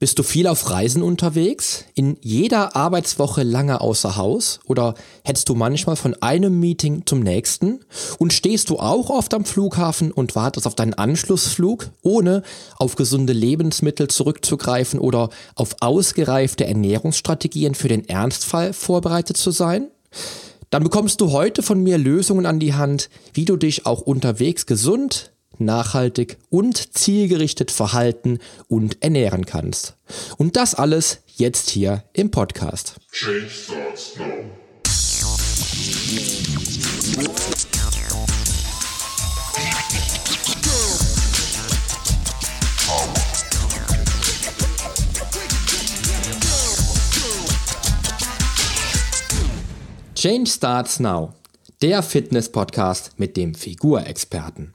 Bist du viel auf Reisen unterwegs? In jeder Arbeitswoche lange außer Haus? Oder hättest du manchmal von einem Meeting zum nächsten? Und stehst du auch oft am Flughafen und wartest auf deinen Anschlussflug, ohne auf gesunde Lebensmittel zurückzugreifen oder auf ausgereifte Ernährungsstrategien für den Ernstfall vorbereitet zu sein? Dann bekommst du heute von mir Lösungen an die Hand, wie du dich auch unterwegs gesund, nachhaltig und zielgerichtet verhalten und ernähren kannst. Und das alles jetzt hier im Podcast. Change starts now. Der Fitness-Podcast mit dem Figurexperten.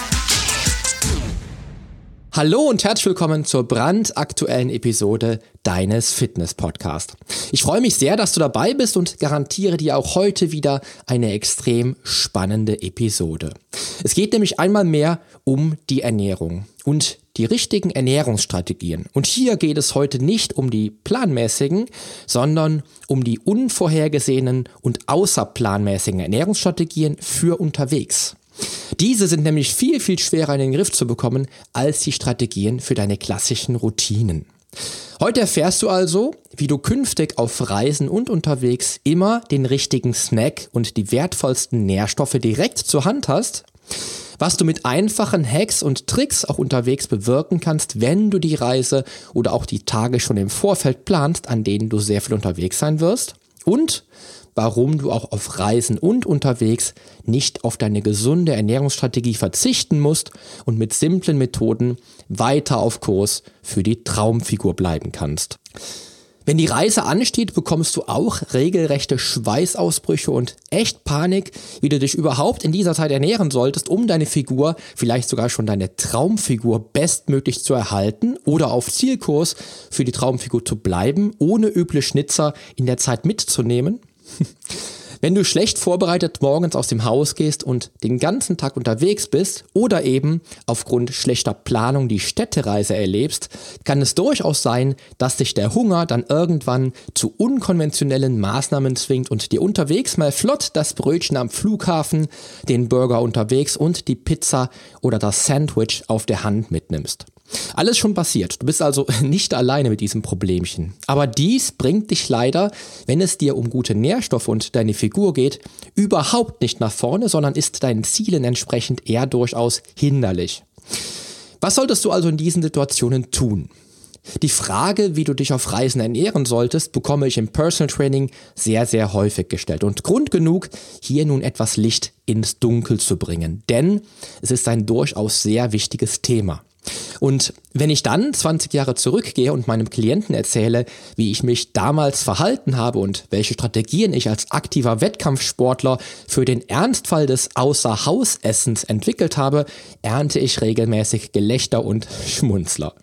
Hallo und herzlich willkommen zur brandaktuellen Episode deines Fitness Podcast. Ich freue mich sehr, dass du dabei bist und garantiere dir auch heute wieder eine extrem spannende Episode. Es geht nämlich einmal mehr um die Ernährung und die richtigen Ernährungsstrategien. Und hier geht es heute nicht um die planmäßigen, sondern um die unvorhergesehenen und außerplanmäßigen Ernährungsstrategien für unterwegs. Diese sind nämlich viel, viel schwerer in den Griff zu bekommen als die Strategien für deine klassischen Routinen. Heute erfährst du also, wie du künftig auf Reisen und unterwegs immer den richtigen Snack und die wertvollsten Nährstoffe direkt zur Hand hast, was du mit einfachen Hacks und Tricks auch unterwegs bewirken kannst, wenn du die Reise oder auch die Tage schon im Vorfeld planst, an denen du sehr viel unterwegs sein wirst und warum du auch auf Reisen und unterwegs nicht auf deine gesunde Ernährungsstrategie verzichten musst und mit simplen Methoden weiter auf Kurs für die Traumfigur bleiben kannst. Wenn die Reise ansteht, bekommst du auch regelrechte Schweißausbrüche und echt Panik, wie du dich überhaupt in dieser Zeit ernähren solltest, um deine Figur, vielleicht sogar schon deine Traumfigur bestmöglich zu erhalten oder auf Zielkurs für die Traumfigur zu bleiben, ohne üble Schnitzer in der Zeit mitzunehmen. Wenn du schlecht vorbereitet morgens aus dem Haus gehst und den ganzen Tag unterwegs bist oder eben aufgrund schlechter Planung die Städtereise erlebst, kann es durchaus sein, dass dich der Hunger dann irgendwann zu unkonventionellen Maßnahmen zwingt und dir unterwegs mal flott das Brötchen am Flughafen, den Burger unterwegs und die Pizza oder das Sandwich auf der Hand mitnimmst. Alles schon passiert. Du bist also nicht alleine mit diesem Problemchen. Aber dies bringt dich leider, wenn es dir um gute Nährstoffe und deine Figur geht, überhaupt nicht nach vorne, sondern ist deinen Zielen entsprechend eher durchaus hinderlich. Was solltest du also in diesen Situationen tun? Die Frage, wie du dich auf Reisen ernähren solltest, bekomme ich im Personal Training sehr, sehr häufig gestellt. Und Grund genug, hier nun etwas Licht ins Dunkel zu bringen. Denn es ist ein durchaus sehr wichtiges Thema. Und wenn ich dann 20 Jahre zurückgehe und meinem Klienten erzähle, wie ich mich damals verhalten habe und welche Strategien ich als aktiver Wettkampfsportler für den Ernstfall des Außerhausessens entwickelt habe, ernte ich regelmäßig Gelächter und Schmunzler.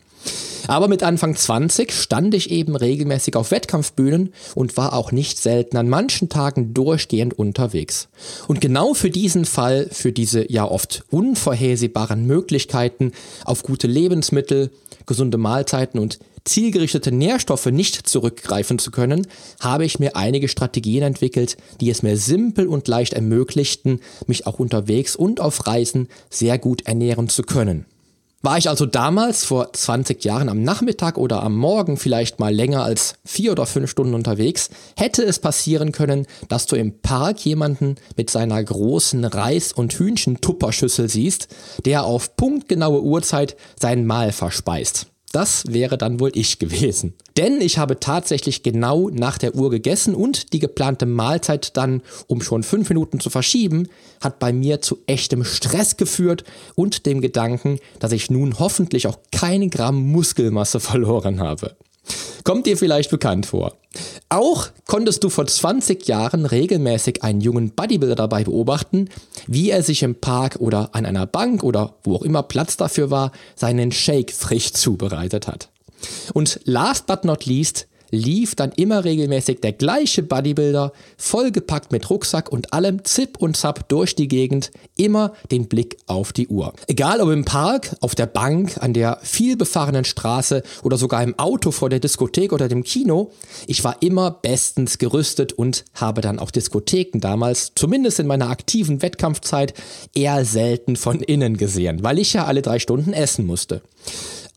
Aber mit Anfang 20 stand ich eben regelmäßig auf Wettkampfbühnen und war auch nicht selten an manchen Tagen durchgehend unterwegs. Und genau für diesen Fall, für diese ja oft unvorhersehbaren Möglichkeiten auf gute Lebensmittel, gesunde Mahlzeiten und zielgerichtete Nährstoffe nicht zurückgreifen zu können, habe ich mir einige Strategien entwickelt, die es mir simpel und leicht ermöglichten, mich auch unterwegs und auf Reisen sehr gut ernähren zu können. War ich also damals vor 20 Jahren am Nachmittag oder am Morgen vielleicht mal länger als vier oder fünf Stunden unterwegs, hätte es passieren können, dass du im Park jemanden mit seiner großen Reis- und Hühnchentupperschüssel siehst, der auf punktgenaue Uhrzeit sein Mahl verspeist. Das wäre dann wohl ich gewesen. Denn ich habe tatsächlich genau nach der Uhr gegessen und die geplante Mahlzeit dann, um schon fünf Minuten zu verschieben, hat bei mir zu echtem Stress geführt und dem Gedanken, dass ich nun hoffentlich auch kein Gramm Muskelmasse verloren habe. Kommt dir vielleicht bekannt vor. Auch konntest du vor 20 Jahren regelmäßig einen jungen Bodybuilder dabei beobachten, wie er sich im Park oder an einer Bank oder wo auch immer Platz dafür war, seinen Shake frisch zubereitet hat. Und last but not least lief dann immer regelmäßig der gleiche Bodybuilder, vollgepackt mit Rucksack und allem Zip und Zap durch die Gegend, immer den Blick auf die Uhr. Egal ob im Park, auf der Bank, an der vielbefahrenen Straße oder sogar im Auto vor der Diskothek oder dem Kino, ich war immer bestens gerüstet und habe dann auch Diskotheken damals, zumindest in meiner aktiven Wettkampfzeit, eher selten von innen gesehen, weil ich ja alle drei Stunden essen musste.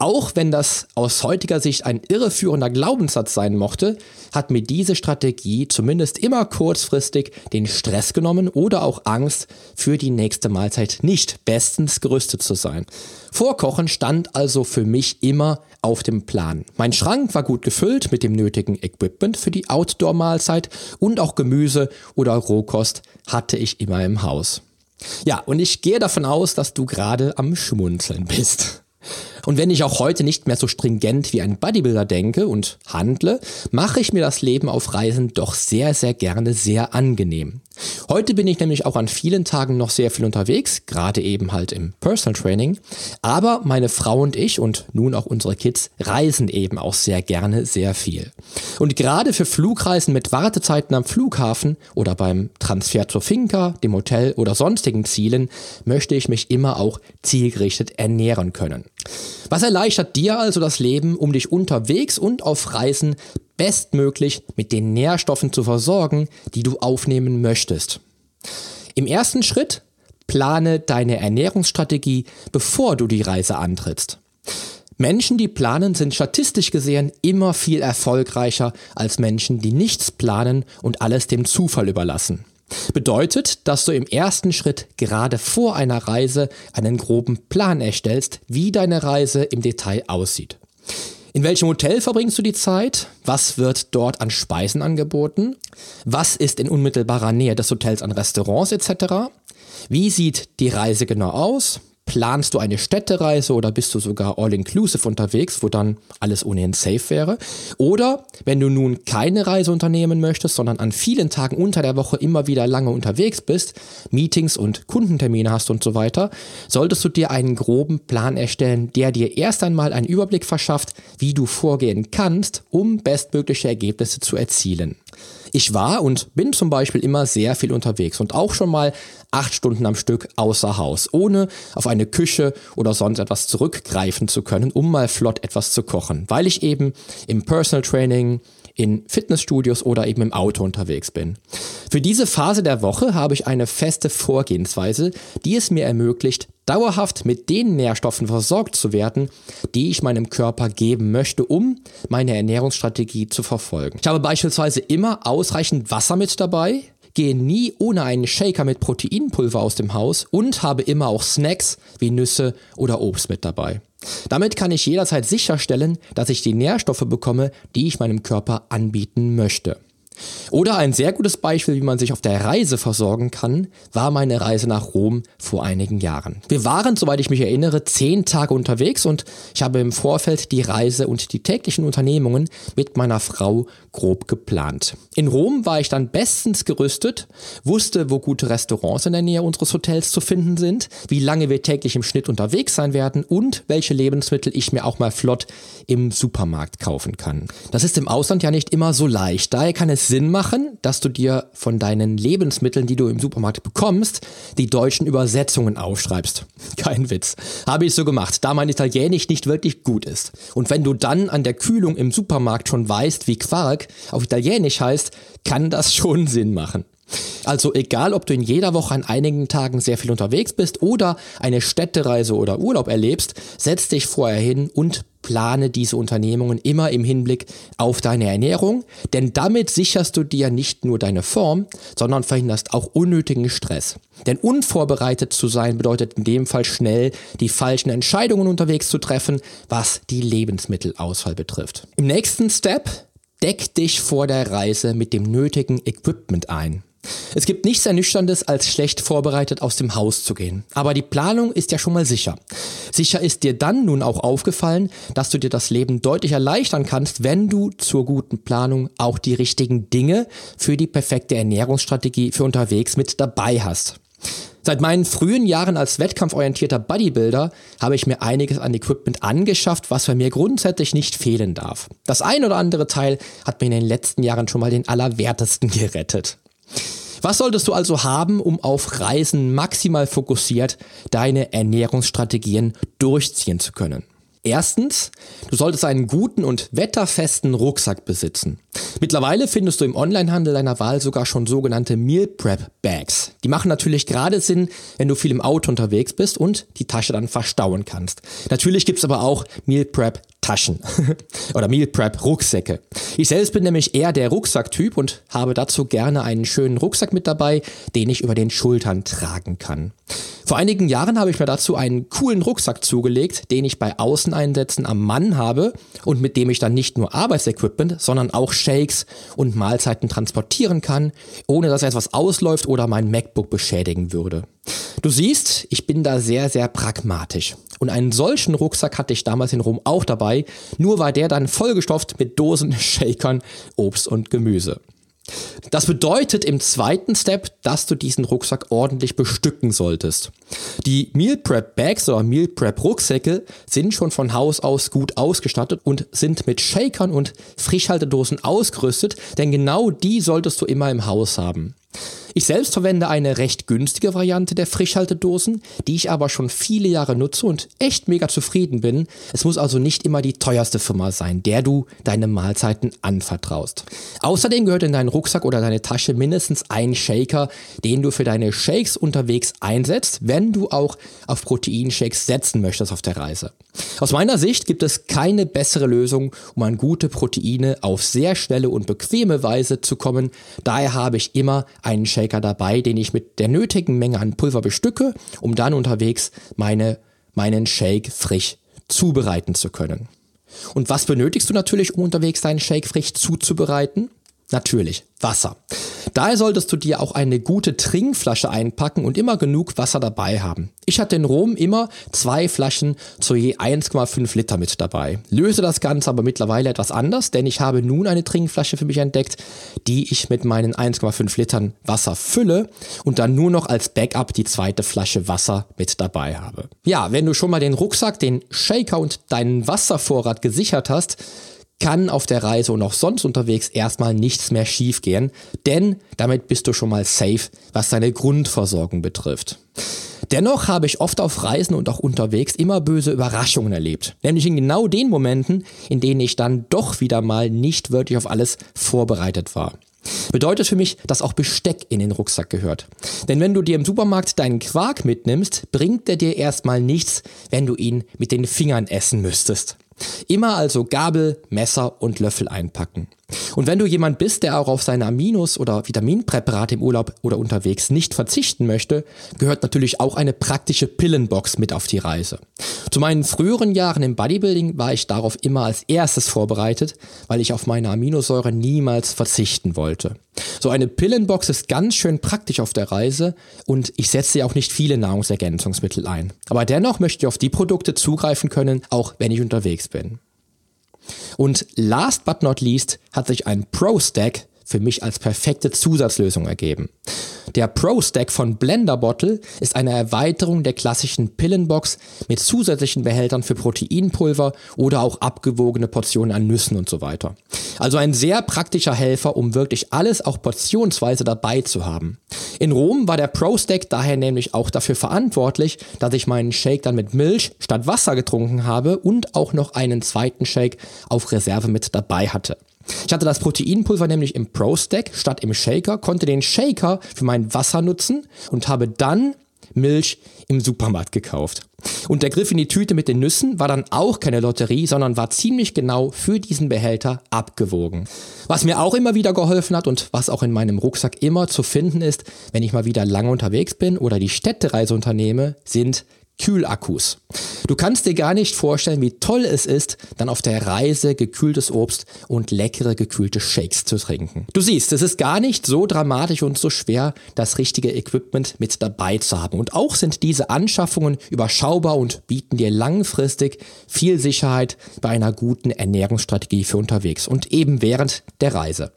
Auch wenn das aus heutiger Sicht ein irreführender Glaubenssatz sein mochte, hat mir diese Strategie zumindest immer kurzfristig den Stress genommen oder auch Angst, für die nächste Mahlzeit nicht bestens gerüstet zu sein. Vorkochen stand also für mich immer auf dem Plan. Mein Schrank war gut gefüllt mit dem nötigen Equipment für die Outdoor-Mahlzeit und auch Gemüse oder Rohkost hatte ich immer im Haus. Ja, und ich gehe davon aus, dass du gerade am Schmunzeln bist. Und wenn ich auch heute nicht mehr so stringent wie ein Bodybuilder denke und handle, mache ich mir das Leben auf Reisen doch sehr, sehr gerne sehr angenehm. Heute bin ich nämlich auch an vielen Tagen noch sehr viel unterwegs, gerade eben halt im Personal Training. Aber meine Frau und ich und nun auch unsere Kids reisen eben auch sehr gerne sehr viel. Und gerade für Flugreisen mit Wartezeiten am Flughafen oder beim Transfer zur Finca, dem Hotel oder sonstigen Zielen möchte ich mich immer auch zielgerichtet ernähren können. Was erleichtert dir also das Leben, um dich unterwegs und auf Reisen bestmöglich mit den Nährstoffen zu versorgen, die du aufnehmen möchtest? Im ersten Schritt plane deine Ernährungsstrategie, bevor du die Reise antrittst. Menschen, die planen, sind statistisch gesehen immer viel erfolgreicher als Menschen, die nichts planen und alles dem Zufall überlassen. Bedeutet, dass du im ersten Schritt gerade vor einer Reise einen groben Plan erstellst, wie deine Reise im Detail aussieht. In welchem Hotel verbringst du die Zeit? Was wird dort an Speisen angeboten? Was ist in unmittelbarer Nähe des Hotels an Restaurants etc.? Wie sieht die Reise genau aus? Planst du eine Städtereise oder bist du sogar all-inclusive unterwegs, wo dann alles ohnehin safe wäre? Oder wenn du nun keine Reise unternehmen möchtest, sondern an vielen Tagen unter der Woche immer wieder lange unterwegs bist, Meetings und Kundentermine hast und so weiter, solltest du dir einen groben Plan erstellen, der dir erst einmal einen Überblick verschafft, wie du vorgehen kannst, um bestmögliche Ergebnisse zu erzielen. Ich war und bin zum Beispiel immer sehr viel unterwegs und auch schon mal acht Stunden am Stück außer Haus, ohne auf eine Küche oder sonst etwas zurückgreifen zu können, um mal flott etwas zu kochen, weil ich eben im Personal Training, in Fitnessstudios oder eben im Auto unterwegs bin. Für diese Phase der Woche habe ich eine feste Vorgehensweise, die es mir ermöglicht, dauerhaft mit den Nährstoffen versorgt zu werden, die ich meinem Körper geben möchte, um meine Ernährungsstrategie zu verfolgen. Ich habe beispielsweise immer ausreichend Wasser mit dabei, gehe nie ohne einen Shaker mit Proteinpulver aus dem Haus und habe immer auch Snacks wie Nüsse oder Obst mit dabei. Damit kann ich jederzeit sicherstellen, dass ich die Nährstoffe bekomme, die ich meinem Körper anbieten möchte. Oder ein sehr gutes Beispiel, wie man sich auf der Reise versorgen kann, war meine Reise nach Rom vor einigen Jahren. Wir waren, soweit ich mich erinnere, zehn Tage unterwegs und ich habe im Vorfeld die Reise und die täglichen Unternehmungen mit meiner Frau grob geplant. In Rom war ich dann bestens gerüstet, wusste, wo gute Restaurants in der Nähe unseres Hotels zu finden sind, wie lange wir täglich im Schnitt unterwegs sein werden und welche Lebensmittel ich mir auch mal flott im Supermarkt kaufen kann. Das ist im Ausland ja nicht immer so leicht. Daher kann es Sinn machen, dass du dir von deinen Lebensmitteln, die du im Supermarkt bekommst, die deutschen Übersetzungen aufschreibst. Kein Witz. Habe ich so gemacht, da mein Italienisch nicht wirklich gut ist. Und wenn du dann an der Kühlung im Supermarkt schon weißt, wie Quark auf Italienisch heißt, kann das schon Sinn machen. Also egal, ob du in jeder Woche an einigen Tagen sehr viel unterwegs bist oder eine Städtereise oder Urlaub erlebst, setz dich vorher hin und plane diese Unternehmungen immer im Hinblick auf deine Ernährung, denn damit sicherst du dir nicht nur deine Form, sondern verhinderst auch unnötigen Stress. Denn unvorbereitet zu sein bedeutet in dem Fall schnell die falschen Entscheidungen unterwegs zu treffen, was die Lebensmittelauswahl betrifft. Im nächsten Step deck dich vor der Reise mit dem nötigen Equipment ein. Es gibt nichts Ernüchterndes, als schlecht vorbereitet aus dem Haus zu gehen. Aber die Planung ist ja schon mal sicher. Sicher ist dir dann nun auch aufgefallen, dass du dir das Leben deutlich erleichtern kannst, wenn du zur guten Planung auch die richtigen Dinge für die perfekte Ernährungsstrategie für unterwegs mit dabei hast. Seit meinen frühen Jahren als wettkampforientierter Bodybuilder habe ich mir einiges an Equipment angeschafft, was bei mir grundsätzlich nicht fehlen darf. Das ein oder andere Teil hat mir in den letzten Jahren schon mal den Allerwertesten gerettet. Was solltest du also haben, um auf Reisen maximal fokussiert deine Ernährungsstrategien durchziehen zu können? Erstens, du solltest einen guten und wetterfesten Rucksack besitzen. Mittlerweile findest du im Onlinehandel deiner Wahl sogar schon sogenannte Meal Prep Bags. Die machen natürlich gerade Sinn, wenn du viel im Auto unterwegs bist und die Tasche dann verstauen kannst. Natürlich gibt's aber auch Meal Prep Taschen oder Meal Prep Rucksäcke. Ich selbst bin nämlich eher der Rucksacktyp und habe dazu gerne einen schönen Rucksack mit dabei, den ich über den Schultern tragen kann. Vor einigen Jahren habe ich mir dazu einen coolen Rucksack zugelegt, den ich bei Außeneinsätzen am Mann habe und mit dem ich dann nicht nur Arbeitsequipment, sondern auch Shakes und Mahlzeiten transportieren kann, ohne dass etwas ausläuft oder mein MacBook beschädigen würde. Du siehst, ich bin da sehr, sehr pragmatisch. Und einen solchen Rucksack hatte ich damals in Rom auch dabei, nur war der dann vollgestopft mit Dosen, Shakern, Obst und Gemüse. Das bedeutet im zweiten Step, dass du diesen Rucksack ordentlich bestücken solltest. Die Meal Prep Bags oder Meal Prep Rucksäcke sind schon von Haus aus gut ausgestattet und sind mit Shakern und Frischhaltedosen ausgerüstet, denn genau die solltest du immer im Haus haben. Ich selbst verwende eine recht günstige Variante der Frischhaltedosen, die ich aber schon viele Jahre nutze und echt mega zufrieden bin. Es muss also nicht immer die teuerste Firma sein, der du deine Mahlzeiten anvertraust. Außerdem gehört in deinen Rucksack oder deine Tasche mindestens ein Shaker, den du für deine Shakes unterwegs einsetzt, wenn du auch auf Proteinshakes setzen möchtest auf der Reise. Aus meiner Sicht gibt es keine bessere Lösung, um an gute Proteine auf sehr schnelle und bequeme Weise zu kommen. Daher habe ich immer einen Shaker dabei, den ich mit der nötigen Menge an Pulver bestücke, um dann unterwegs meine, meinen Shake frisch zubereiten zu können. Und was benötigst du natürlich, um unterwegs deinen Shake frisch zuzubereiten? Natürlich Wasser. Daher solltest du dir auch eine gute Trinkflasche einpacken und immer genug Wasser dabei haben. Ich hatte in Rom immer zwei Flaschen zu je 1,5 Liter mit dabei. Löse das Ganze aber mittlerweile etwas anders, denn ich habe nun eine Trinkflasche für mich entdeckt, die ich mit meinen 1,5 Litern Wasser fülle und dann nur noch als Backup die zweite Flasche Wasser mit dabei habe. Ja, wenn du schon mal den Rucksack, den Shaker und deinen Wasservorrat gesichert hast, kann auf der Reise und auch sonst unterwegs erstmal nichts mehr schiefgehen, denn damit bist du schon mal safe, was deine Grundversorgung betrifft. Dennoch habe ich oft auf Reisen und auch unterwegs immer böse Überraschungen erlebt. Nämlich in genau den Momenten, in denen ich dann doch wieder mal nicht wirklich auf alles vorbereitet war. Bedeutet für mich, dass auch Besteck in den Rucksack gehört. Denn wenn du dir im Supermarkt deinen Quark mitnimmst, bringt er dir erstmal nichts, wenn du ihn mit den Fingern essen müsstest. Immer also Gabel, Messer und Löffel einpacken. Und wenn du jemand bist, der auch auf seine Aminos oder Vitaminpräparate im Urlaub oder unterwegs nicht verzichten möchte, gehört natürlich auch eine praktische Pillenbox mit auf die Reise. Zu meinen früheren Jahren im Bodybuilding war ich darauf immer als erstes vorbereitet, weil ich auf meine Aminosäure niemals verzichten wollte. So eine Pillenbox ist ganz schön praktisch auf der Reise und ich setze ja auch nicht viele Nahrungsergänzungsmittel ein. Aber dennoch möchte ich auf die Produkte zugreifen können, auch wenn ich unterwegs bin. Und last but not least hat sich ein Pro Stack für mich als perfekte Zusatzlösung ergeben. Der Pro Stack von Blender Bottle ist eine Erweiterung der klassischen Pillenbox mit zusätzlichen Behältern für Proteinpulver oder auch abgewogene Portionen an Nüssen und so weiter. Also ein sehr praktischer Helfer, um wirklich alles auch portionsweise dabei zu haben. In Rom war der Pro Stack daher nämlich auch dafür verantwortlich, dass ich meinen Shake dann mit Milch statt Wasser getrunken habe und auch noch einen zweiten Shake auf Reserve mit dabei hatte. Ich hatte das Proteinpulver nämlich im Pro Stack statt im Shaker, konnte den Shaker für mein Wasser nutzen und habe dann Milch im Supermarkt gekauft. Und der Griff in die Tüte mit den Nüssen war dann auch keine Lotterie, sondern war ziemlich genau für diesen Behälter abgewogen. Was mir auch immer wieder geholfen hat und was auch in meinem Rucksack immer zu finden ist, wenn ich mal wieder lange unterwegs bin oder die Städtereise unternehme, sind Kühlakkus. Du kannst dir gar nicht vorstellen, wie toll es ist, dann auf der Reise gekühltes Obst und leckere gekühlte Shakes zu trinken. Du siehst, es ist gar nicht so dramatisch und so schwer, das richtige Equipment mit dabei zu haben. Und auch sind diese Anschaffungen überschaubar und bieten dir langfristig viel Sicherheit bei einer guten Ernährungsstrategie für unterwegs und eben während der Reise.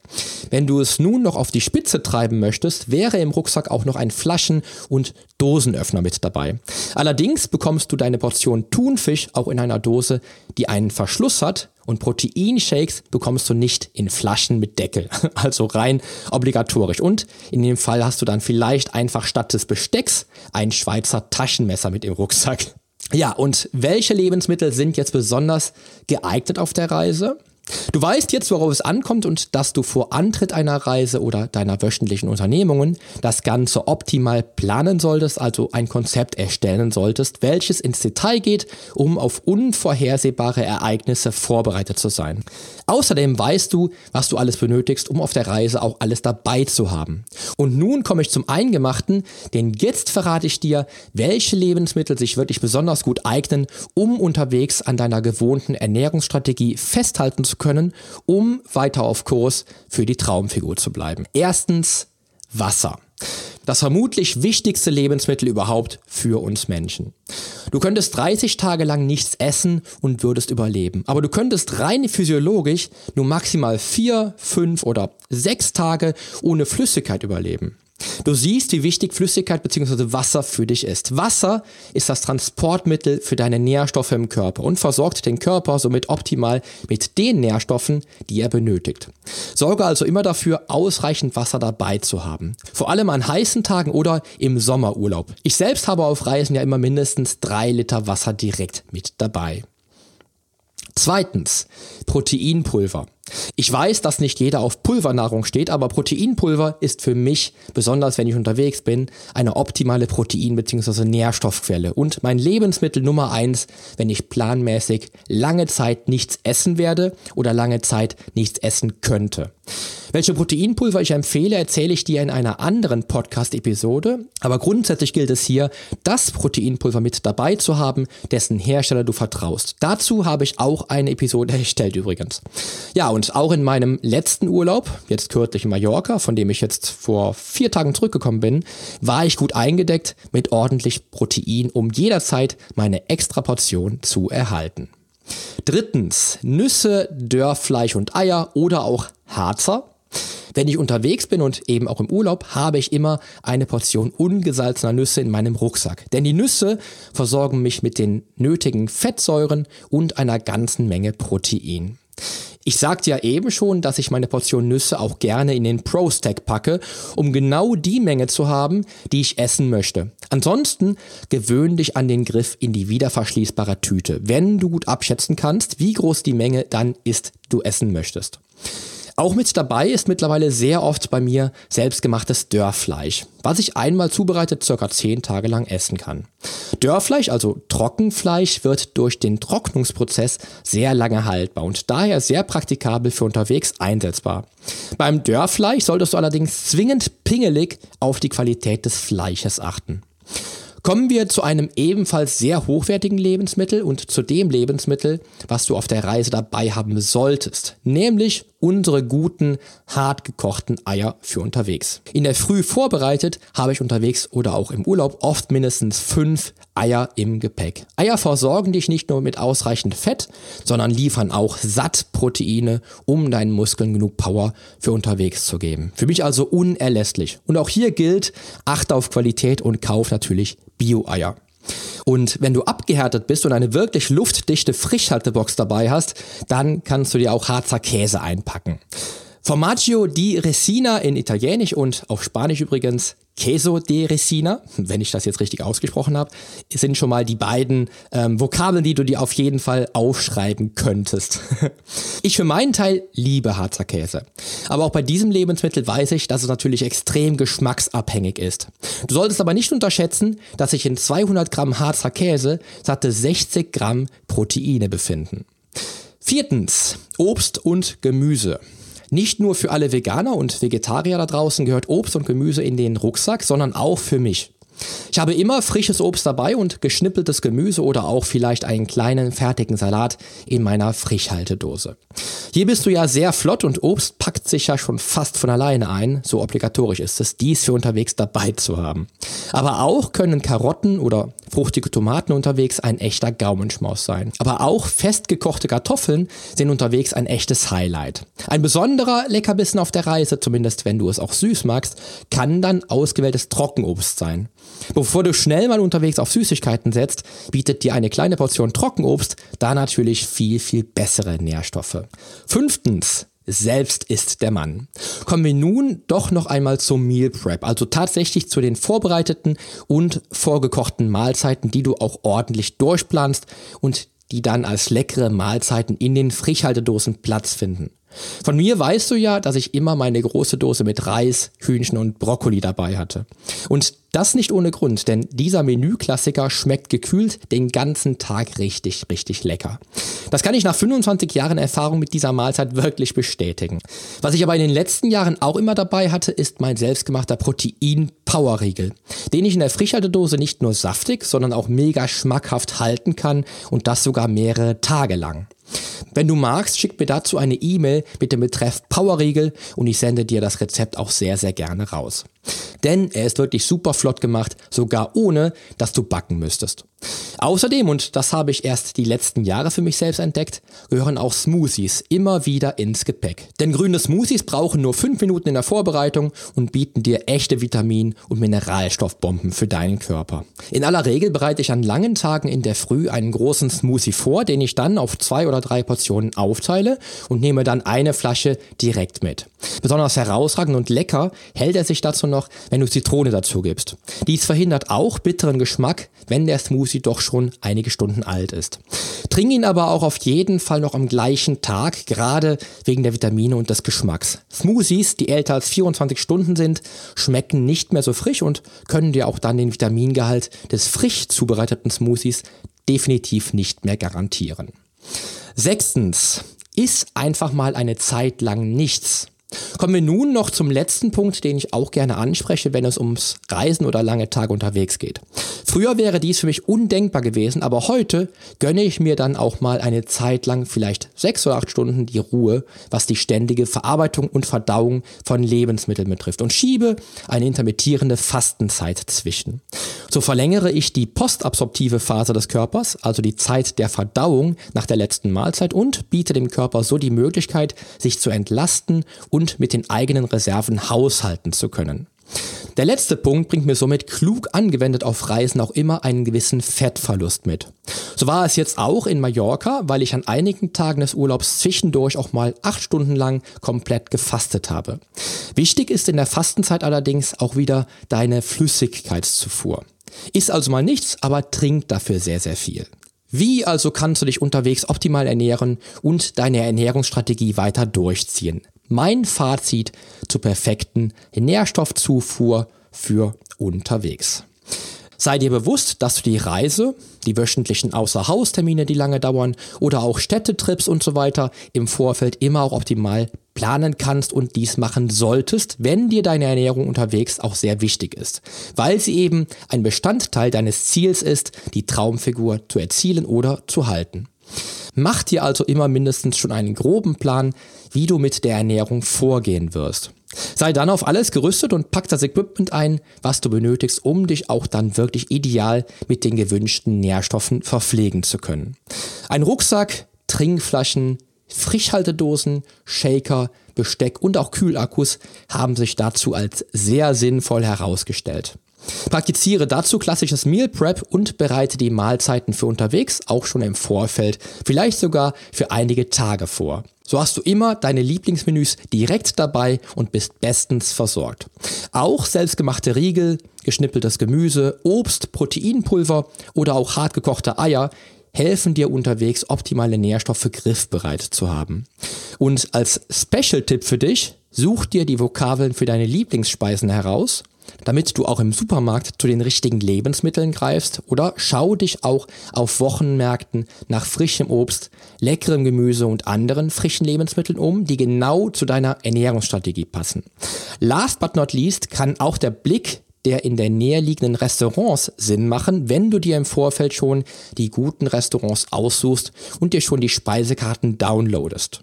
Wenn du es nun noch auf die Spitze treiben möchtest, wäre im Rucksack auch noch ein Flaschen- und Dosenöffner mit dabei. Allerdings bekommst du deine Portion Thunfisch auch in einer Dose, die einen Verschluss hat und Proteinshakes bekommst du nicht in Flaschen mit Deckel, also rein obligatorisch. Und in dem Fall hast du dann vielleicht einfach statt des Bestecks ein Schweizer Taschenmesser mit im Rucksack. Ja, und welche Lebensmittel sind jetzt besonders geeignet auf der Reise? Du weißt jetzt, worauf es ankommt und dass du vor Antritt einer Reise oder deiner wöchentlichen Unternehmungen das Ganze optimal planen solltest, also ein Konzept erstellen solltest, welches ins Detail geht, um auf unvorhersehbare Ereignisse vorbereitet zu sein. Außerdem weißt du, was du alles benötigst, um auf der Reise auch alles dabei zu haben. Und nun komme ich zum Eingemachten, denn jetzt verrate ich dir, welche Lebensmittel sich wirklich besonders gut eignen, um unterwegs an deiner gewohnten Ernährungsstrategie festhalten zu können, um weiter auf Kurs für die Traumfigur zu bleiben. Erstens Wasser. Das vermutlich wichtigste Lebensmittel überhaupt für uns Menschen. Du könntest 30 Tage lang nichts essen und würdest überleben. Aber du könntest rein physiologisch nur maximal 4, 5 oder 6 Tage ohne Flüssigkeit überleben. Du siehst, wie wichtig Flüssigkeit bzw. Wasser für dich ist. Wasser ist das Transportmittel für deine Nährstoffe im Körper und versorgt den Körper somit optimal mit den Nährstoffen, die er benötigt. Sorge also immer dafür, ausreichend Wasser dabei zu haben. Vor allem an heißen Tagen oder im Sommerurlaub. Ich selbst habe auf Reisen ja immer mindestens drei Liter Wasser direkt mit dabei. Zweitens, Proteinpulver. Ich weiß, dass nicht jeder auf Pulvernahrung steht, aber Proteinpulver ist für mich, besonders wenn ich unterwegs bin, eine optimale Protein- bzw. Nährstoffquelle und mein Lebensmittel Nummer eins, wenn ich planmäßig lange Zeit nichts essen werde oder lange Zeit nichts essen könnte. Welche Proteinpulver ich empfehle, erzähle ich dir in einer anderen Podcast-Episode. Aber grundsätzlich gilt es hier, das Proteinpulver mit dabei zu haben, dessen Hersteller du vertraust. Dazu habe ich auch eine Episode erstellt übrigens. Ja, und auch in meinem letzten Urlaub, jetzt kürzlich in Mallorca, von dem ich jetzt vor vier Tagen zurückgekommen bin, war ich gut eingedeckt mit ordentlich Protein, um jederzeit meine extra Portion zu erhalten. Drittens, Nüsse, Dörrfleisch und Eier oder auch Harzer. Wenn ich unterwegs bin und eben auch im Urlaub, habe ich immer eine Portion ungesalzener Nüsse in meinem Rucksack. Denn die Nüsse versorgen mich mit den nötigen Fettsäuren und einer ganzen Menge Protein. Ich sagte ja eben schon, dass ich meine Portion Nüsse auch gerne in den Pro Stack packe, um genau die Menge zu haben, die ich essen möchte. Ansonsten gewöhn dich an den Griff in die wiederverschließbare Tüte, wenn du gut abschätzen kannst, wie groß die Menge dann ist, du essen möchtest. Auch mit dabei ist mittlerweile sehr oft bei mir selbstgemachtes Dörrfleisch, was ich einmal zubereitet circa 10 Tage lang essen kann. Dörrfleisch, also Trockenfleisch, wird durch den Trocknungsprozess sehr lange haltbar und daher sehr praktikabel für unterwegs einsetzbar. Beim Dörrfleisch solltest du allerdings zwingend pingelig auf die Qualität des Fleisches achten. Kommen wir zu einem ebenfalls sehr hochwertigen Lebensmittel und zu dem Lebensmittel, was du auf der Reise dabei haben solltest, nämlich unsere guten, hart gekochten Eier für unterwegs. In der Früh vorbereitet habe ich unterwegs oder auch im Urlaub oft mindestens fünf Eier im Gepäck. Eier versorgen dich nicht nur mit ausreichend Fett, sondern liefern auch satt Proteine, um deinen Muskeln genug Power für unterwegs zu geben. Für mich also unerlässlich. Und auch hier gilt, achte auf Qualität und kauf natürlich Bio-Eier. Und wenn du abgehärtet bist und eine wirklich luftdichte Frischhaltebox dabei hast, dann kannst du dir auch Harzer Käse einpacken. Formaggio di Resina in Italienisch und auf Spanisch übrigens Queso de Resina, wenn ich das jetzt richtig ausgesprochen habe, sind schon mal die beiden ähm, Vokabeln, die du dir auf jeden Fall aufschreiben könntest. ich für meinen Teil liebe Harzer Käse. Aber auch bei diesem Lebensmittel weiß ich, dass es natürlich extrem geschmacksabhängig ist. Du solltest aber nicht unterschätzen, dass sich in 200 Gramm Harzer Käse satte 60 Gramm Proteine befinden. Viertens, Obst und Gemüse. Nicht nur für alle Veganer und Vegetarier da draußen gehört Obst und Gemüse in den Rucksack, sondern auch für mich. Ich habe immer frisches Obst dabei und geschnippeltes Gemüse oder auch vielleicht einen kleinen fertigen Salat in meiner Frischhaltedose. Hier bist du ja sehr flott und Obst packt sich ja schon fast von alleine ein, so obligatorisch ist es, dies für unterwegs dabei zu haben. Aber auch können Karotten oder fruchtige Tomaten unterwegs ein echter Gaumenschmaus sein. Aber auch festgekochte Kartoffeln sind unterwegs ein echtes Highlight. Ein besonderer Leckerbissen auf der Reise, zumindest wenn du es auch süß magst, kann dann ausgewähltes Trockenobst sein. Bevor du schnell mal unterwegs auf Süßigkeiten setzt, bietet dir eine kleine Portion Trockenobst da natürlich viel, viel bessere Nährstoffe. Fünftens, selbst ist der Mann. Kommen wir nun doch noch einmal zum Meal Prep, also tatsächlich zu den vorbereiteten und vorgekochten Mahlzeiten, die du auch ordentlich durchplanst und die dann als leckere Mahlzeiten in den Frischhaltedosen Platz finden. Von mir weißt du ja, dass ich immer meine große Dose mit Reis, Hühnchen und Brokkoli dabei hatte. Und das nicht ohne Grund, denn dieser Menüklassiker schmeckt gekühlt den ganzen Tag richtig, richtig lecker. Das kann ich nach 25 Jahren Erfahrung mit dieser Mahlzeit wirklich bestätigen. Was ich aber in den letzten Jahren auch immer dabei hatte, ist mein selbstgemachter Protein-Power-Riegel, den ich in der Frischhaltedose nicht nur saftig, sondern auch mega schmackhaft halten kann und das sogar mehrere Tage lang. Wenn du magst, schick mir dazu eine E-Mail mit dem Betreff Powerriegel und ich sende dir das Rezept auch sehr, sehr gerne raus. Denn er ist wirklich super flott gemacht, sogar ohne, dass du backen müsstest. Außerdem, und das habe ich erst die letzten Jahre für mich selbst entdeckt, gehören auch Smoothies immer wieder ins Gepäck. Denn grüne Smoothies brauchen nur 5 Minuten in der Vorbereitung und bieten dir echte Vitamin- und Mineralstoffbomben für deinen Körper. In aller Regel bereite ich an langen Tagen in der Früh einen großen Smoothie vor, den ich dann auf zwei oder drei Portionen aufteile und nehme dann eine Flasche direkt mit. Besonders herausragend und lecker hält er sich dazu noch, wenn du Zitrone dazu gibst. Dies verhindert auch bitteren Geschmack, wenn der Smoothie doch schon einige Stunden alt ist. Trink ihn aber auch auf jeden Fall noch am gleichen Tag, gerade wegen der Vitamine und des Geschmacks. Smoothies, die älter als 24 Stunden sind, schmecken nicht mehr so frisch und können dir auch dann den Vitamingehalt des frisch zubereiteten Smoothies definitiv nicht mehr garantieren. Sechstens, iss einfach mal eine Zeit lang nichts. Kommen wir nun noch zum letzten Punkt, den ich auch gerne anspreche, wenn es ums Reisen oder lange Tage unterwegs geht. Früher wäre dies für mich undenkbar gewesen, aber heute gönne ich mir dann auch mal eine Zeit lang, vielleicht sechs oder acht Stunden, die Ruhe, was die ständige Verarbeitung und Verdauung von Lebensmitteln betrifft und schiebe eine intermittierende Fastenzeit zwischen. So verlängere ich die postabsorptive Phase des Körpers, also die Zeit der Verdauung nach der letzten Mahlzeit und biete dem Körper so die Möglichkeit, sich zu entlasten und mit den eigenen Reserven haushalten zu können. Der letzte Punkt bringt mir somit klug angewendet auf Reisen auch immer einen gewissen Fettverlust mit. So war es jetzt auch in Mallorca, weil ich an einigen Tagen des Urlaubs zwischendurch auch mal acht Stunden lang komplett gefastet habe. Wichtig ist in der Fastenzeit allerdings auch wieder deine Flüssigkeitszufuhr. Iss also mal nichts, aber trink dafür sehr, sehr viel. Wie also kannst du dich unterwegs optimal ernähren und deine Ernährungsstrategie weiter durchziehen? Mein Fazit zur perfekten Nährstoffzufuhr für unterwegs. Sei dir bewusst, dass du die Reise, die wöchentlichen Außerhaustermine, die lange dauern, oder auch Städtetrips und so weiter im Vorfeld immer auch optimal planen kannst und dies machen solltest, wenn dir deine Ernährung unterwegs auch sehr wichtig ist, weil sie eben ein Bestandteil deines Ziels ist, die Traumfigur zu erzielen oder zu halten. Mach dir also immer mindestens schon einen groben Plan, wie du mit der Ernährung vorgehen wirst. Sei dann auf alles gerüstet und pack das Equipment ein, was du benötigst, um dich auch dann wirklich ideal mit den gewünschten Nährstoffen verpflegen zu können. Ein Rucksack, Trinkflaschen, Frischhaltedosen, Shaker, Besteck und auch Kühlakkus haben sich dazu als sehr sinnvoll herausgestellt. Praktiziere dazu klassisches Meal Prep und bereite die Mahlzeiten für unterwegs auch schon im Vorfeld, vielleicht sogar für einige Tage vor. So hast du immer deine Lieblingsmenüs direkt dabei und bist bestens versorgt. Auch selbstgemachte Riegel, geschnippeltes Gemüse, Obst, Proteinpulver oder auch hartgekochte Eier helfen dir unterwegs optimale Nährstoffe griffbereit zu haben. Und als Special-Tipp für dich, such dir die Vokabeln für deine Lieblingsspeisen heraus damit du auch im Supermarkt zu den richtigen Lebensmitteln greifst oder schau dich auch auf Wochenmärkten nach frischem Obst, leckerem Gemüse und anderen frischen Lebensmitteln um, die genau zu deiner Ernährungsstrategie passen. Last but not least kann auch der Blick der in der Nähe liegenden Restaurants Sinn machen, wenn du dir im Vorfeld schon die guten Restaurants aussuchst und dir schon die Speisekarten downloadest.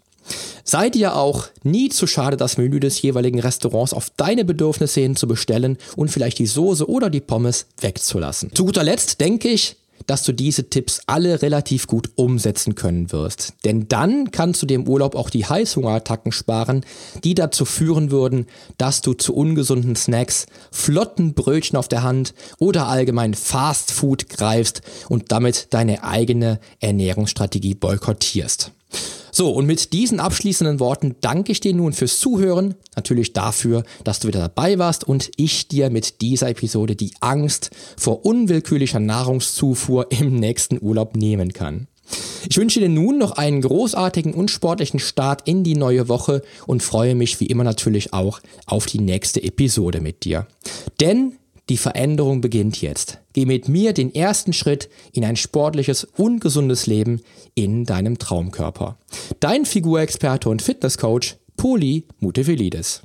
Sei dir auch nie zu schade, das Menü des jeweiligen Restaurants auf deine Bedürfnisse hin zu bestellen und vielleicht die Soße oder die Pommes wegzulassen. Zu guter Letzt denke ich, dass du diese Tipps alle relativ gut umsetzen können wirst. Denn dann kannst du im Urlaub auch die Heißhungerattacken sparen, die dazu führen würden, dass du zu ungesunden Snacks, flotten Brötchen auf der Hand oder allgemein Fast Food greifst und damit deine eigene Ernährungsstrategie boykottierst. So, und mit diesen abschließenden Worten danke ich dir nun fürs Zuhören, natürlich dafür, dass du wieder dabei warst und ich dir mit dieser Episode die Angst vor unwillkürlicher Nahrungszufuhr im nächsten Urlaub nehmen kann. Ich wünsche dir nun noch einen großartigen und sportlichen Start in die neue Woche und freue mich wie immer natürlich auch auf die nächste Episode mit dir. Denn die Veränderung beginnt jetzt. Geh mit mir den ersten Schritt in ein sportliches und gesundes Leben in deinem Traumkörper. Dein Figurexperte und Fitnesscoach Poli Mutevelidis.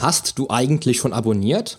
Hast du eigentlich schon abonniert?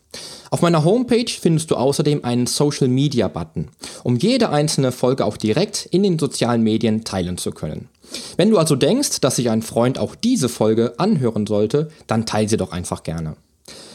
Auf meiner Homepage findest du außerdem einen Social Media Button, um jede einzelne Folge auch direkt in den sozialen Medien teilen zu können. Wenn du also denkst, dass sich ein Freund auch diese Folge anhören sollte, dann teile sie doch einfach gerne.